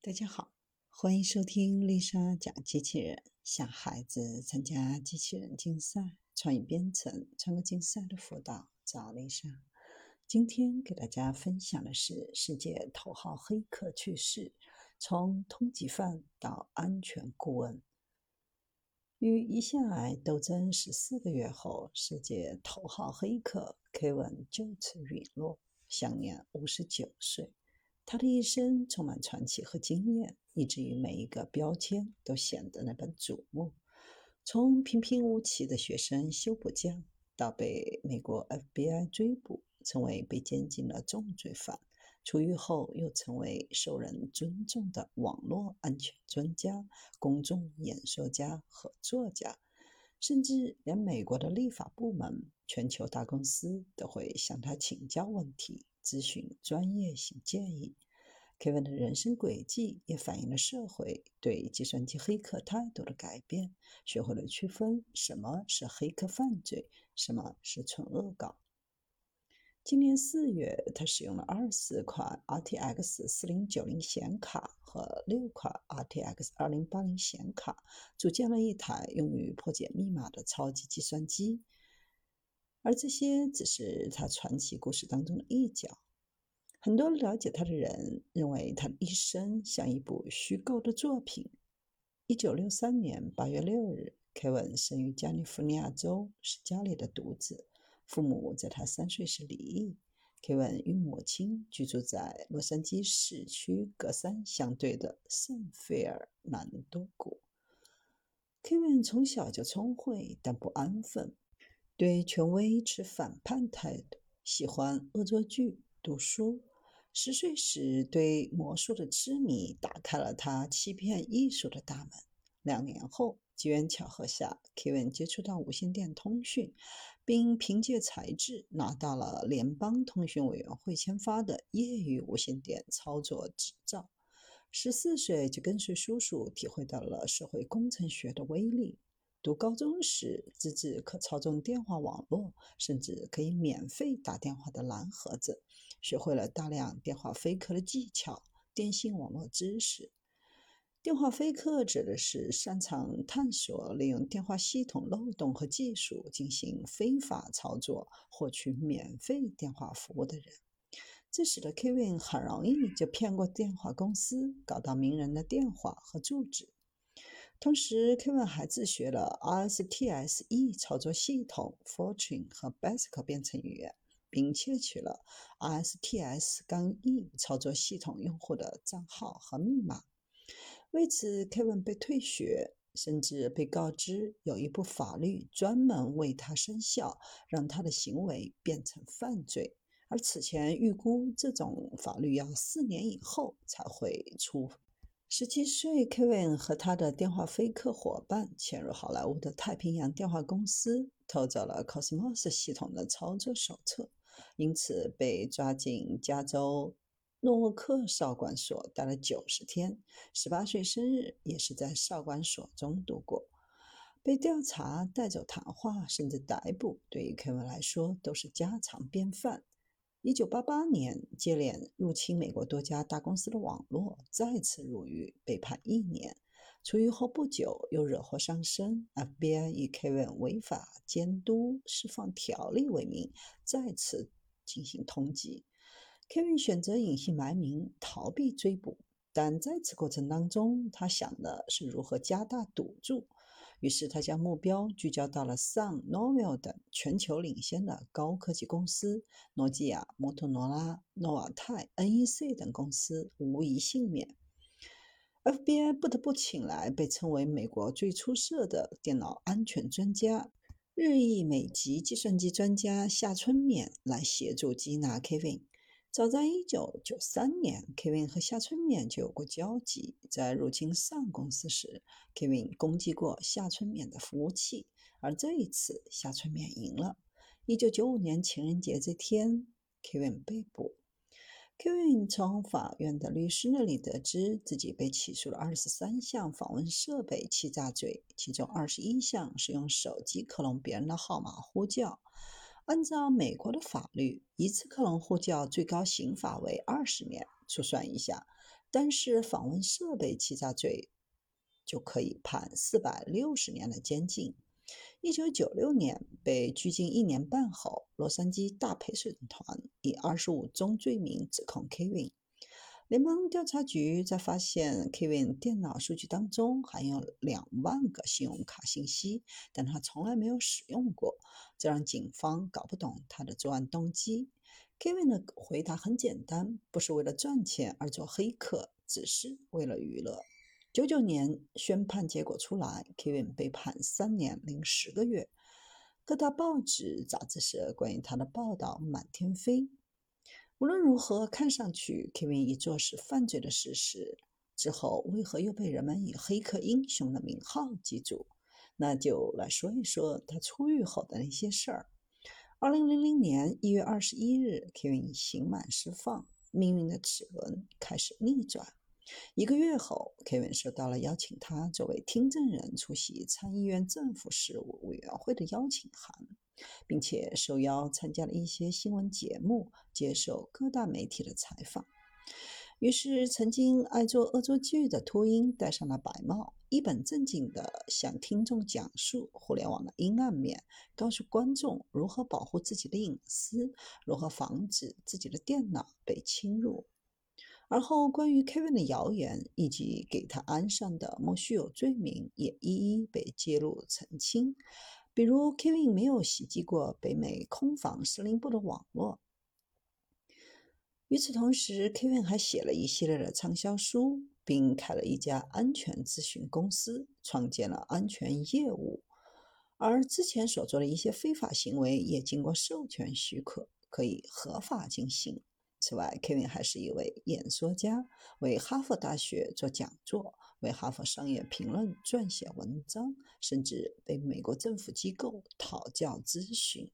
大家好，欢迎收听丽莎讲机器人。想孩子参加机器人竞赛、创意编程、创客竞赛的辅导，找丽莎。今天给大家分享的是世界头号黑客去世，从通缉犯到安全顾问。与胰腺癌斗争十四个月后，世界头号黑客 Kevin 就此陨落，享年五十九岁。他的一生充满传奇和经验，以至于每一个标签都显得那般瞩目。从平平无奇的学生修补匠，到被美国 FBI 追捕，成为被监禁的重罪犯，出狱后又成为受人尊重的网络安全专家、公众演说家和作家，甚至连美国的立法部门、全球大公司都会向他请教问题。咨询专业性建议。Kevin 的人生轨迹也反映了社会对计算机黑客态度的改变，学会了区分什么是黑客犯罪，什么是纯恶搞。今年四月，他使用了二十款 RTX 四零九零显卡和六款 RTX 二零八零显卡，组建了一台用于破解密码的超级计算机。而这些只是他传奇故事当中的一角。很多了解他的人认为，他的一生像一部虚构的作品。一九六三年八月六日，Kevin 生于加利福尼亚州，是家里的独子。父母在他三岁时离异。Kevin 与母亲居住在洛杉矶市区隔山相对的圣菲尔南多谷。Kevin 从小就聪慧，但不安分。对权威持反叛态度，喜欢恶作剧、读书。十岁时，对魔术的痴迷打开了他欺骗艺术的大门。两年后，机缘巧合下，Kevin 接触到无线电通讯，并凭借才智拿到了联邦通讯委员会签发的业余无线电操作执照。十四岁就跟随叔叔，体会到了社会工程学的威力。读高中时，自制可操纵电话网络，甚至可以免费打电话的蓝盒子，学会了大量电话飞客的技巧、电信网络知识。电话飞客指的是擅长探索、利用电话系统漏洞和技术进行非法操作、获取免费电话服务的人。这使得 Kevin 很容易就骗过电话公司，搞到名人的电话和住址。同时，Kevin 还自学了 RSTSE 操作系统、Fortran 和 Basic 编程语言，并窃取了 RSTS 杠 E 操作系统用户的账号和密码。为此，Kevin 被退学，甚至被告知有一部法律专门为他生效，让他的行为变成犯罪。而此前预估，这种法律要四年以后才会出。十七岁，Kevin 和他的电话飞客伙伴潜入好莱坞的太平洋电话公司，偷走了 Cosmos 系统的操作手册，因此被抓进加州诺沃克少管所待了九十天。十八岁生日也是在少管所中度过。被调查、带走谈话，甚至逮捕，对于 Kevin 来说都是家常便饭。一九八八年，接连入侵美国多家大公司的网络，再次入狱，被判一年。出狱后不久，又惹祸上身，FBI 以 Kevin 违法监督释放条例为名，再次进行通缉。Kevin 选择隐姓埋名，逃避追捕，但在此过程当中，他想的是如何加大赌注。于是，他将目标聚焦到了 Sun、Novell 等全球领先的高科技公司，诺基亚、摩托罗拉、诺瓦泰、NEC 等公司无一幸免。FBI 不得不请来被称为美国最出色的电脑安全专家、日裔美籍计算机专家夏春勉来协助缉拿 Kevin。早在1993年，Kevin 和夏春勉就有过交集。在入侵上公司时，Kevin 攻击过夏春勉的服务器，而这一次夏春勉赢了。1995年情人节这天，Kevin 被捕。Kevin 从法院的律师那里得知，自己被起诉了23项访问设备欺诈罪，其中21项是用手机克隆别人的号码呼叫。按照美国的法律，一次克隆呼叫最高刑罚为二十年。粗算一下，单是访问设备欺诈罪就可以判四百六十年的监禁。一九九六年被拘禁一年半后，洛杉矶大陪审团以二十五宗罪名指控 Kevin。联邦调查局在发现 Kevin 电脑数据当中含有两万个信用卡信息，但他从来没有使用过，这让警方搞不懂他的作案动机。Kevin 的回答很简单：不是为了赚钱而做黑客，只是为了娱乐。九九年宣判结果出来，Kevin 被判三年零十个月。各大报纸、杂志社关于他的报道满天飞。无论如何，看上去 Kevin 已坐实犯罪的事实。之后，为何又被人们以“黑客英雄”的名号记住？那就来说一说他出狱后的那些事儿。二零零零年一月二十一日，Kevin 刑满释放，命运的齿轮开始逆转。一个月后，Kevin 收到了邀请他作为听证人出席参议院政府事务委员会的邀请函。并且受邀参加了一些新闻节目，接受各大媒体的采访。于是，曾经爱做恶作剧的秃鹰戴上了白帽，一本正经地向听众讲述互联网的阴暗面，告诉观众如何保护自己的隐私，如何防止自己的电脑被侵入。而后，关于 Kevin 的谣言以及给他安上的莫须有罪名，也一一被揭露澄清。比如，Kevin 没有袭击过北美空防司令部的网络。与此同时，Kevin 还写了一系列的畅销书，并开了一家安全咨询公司，创建了安全业务。而之前所做的一些非法行为也经过授权许可，可以合法进行。此外，Kevin 还是一位演说家，为哈佛大学做讲座。为《哈佛商业评论》撰写文章，甚至被美国政府机构讨教咨询。